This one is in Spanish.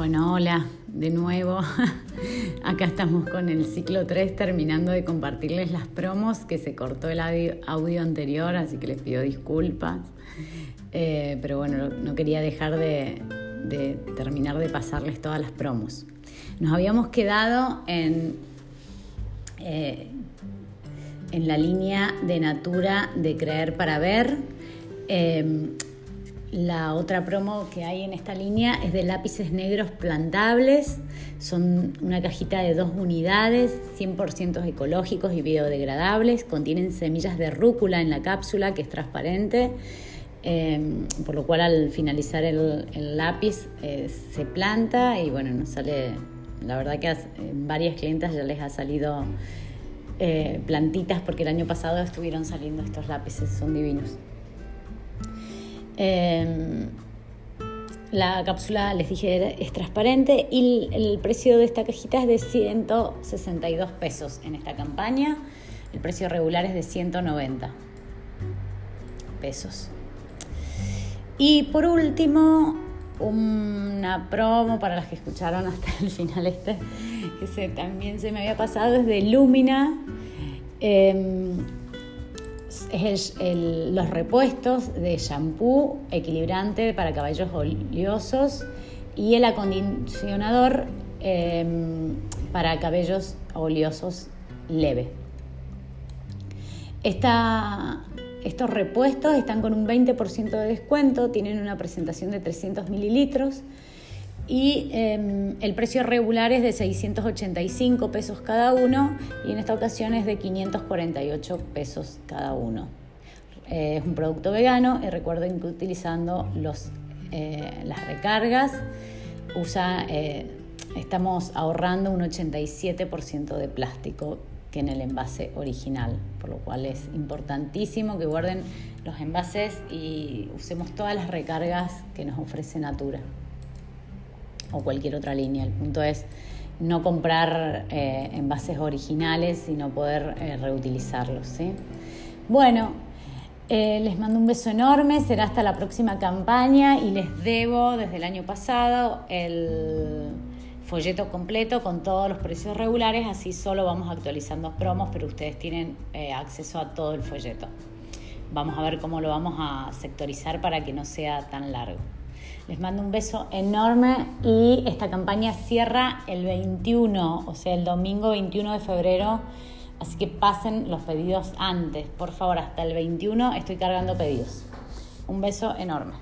hola, de nuevo. Acá estamos con el ciclo 3 terminando de compartirles las promos que se cortó el audio, anterior, así que les pido disculpas. Eh, pero bueno, no quería dejar de, terminar de pasarles todas las promos. Nos habíamos quedado en, eh, en la línea de Natura de creer para ver. Eh, la otra promo que hay en esta línea es de lápices negros plantables. Son una cajita de dos unidades, 100% ecológicos y biodegradables. Contienen semillas de rúcula en la cápsula que es transparente. Em, por lo cual al finalizar el, lápiz eh, se planta y bueno, nos sale, la verdad que a varias clientas ya les ha salido eh, plantitas porque el año pasado estuvieron saliendo estos lápices, son divinos. Em, la cápsula, les dije, es transparente y el precio de esta cajita es de 162 pesos en esta campaña. El precio regular es de 190 pesos. Y por último, una promo para las que escucharon hasta el final este, que también se me había pasado, es de Lumina. Em, es los repuestos de shampoo equilibrante para cabellos oleosos y el acondicionador em, para cabellos oleosos leve. estos repuestos están con un 20% de descuento, tienen una presentación de 300 mililitros y em, el precio regular es de 685 pesos cada uno y en esta ocasión es de 548 pesos cada uno. Eh, es un producto vegano y recuerden que utilizando eh, las recargas usa, eh, estamos ahorrando un 87% de plástico que en el envase original, por lo cual es importantísimo que guarden los envases y usemos todas las recargas que nos ofrece Natura o cualquier otra línea. El punto es no comprar eh, envases originales, sino poder eh, reutilizarlos. Bueno, eh, les mando un beso enorme, será hasta la próxima campaña y les debo desde el año pasado el folleto completo con todos los precios regulares, así solo vamos actualizando promos, pero ustedes tienen acceso a todo el folleto. Vamos a ver cómo lo vamos a sectorizar para que no sea tan largo. Les mando un beso enorme y esta campaña cierra el 21, o sea, el domingo 21 de febrero. Así que pasen los pedidos antes, por favor, hasta el 21 estoy cargando pedidos. Un beso enorme.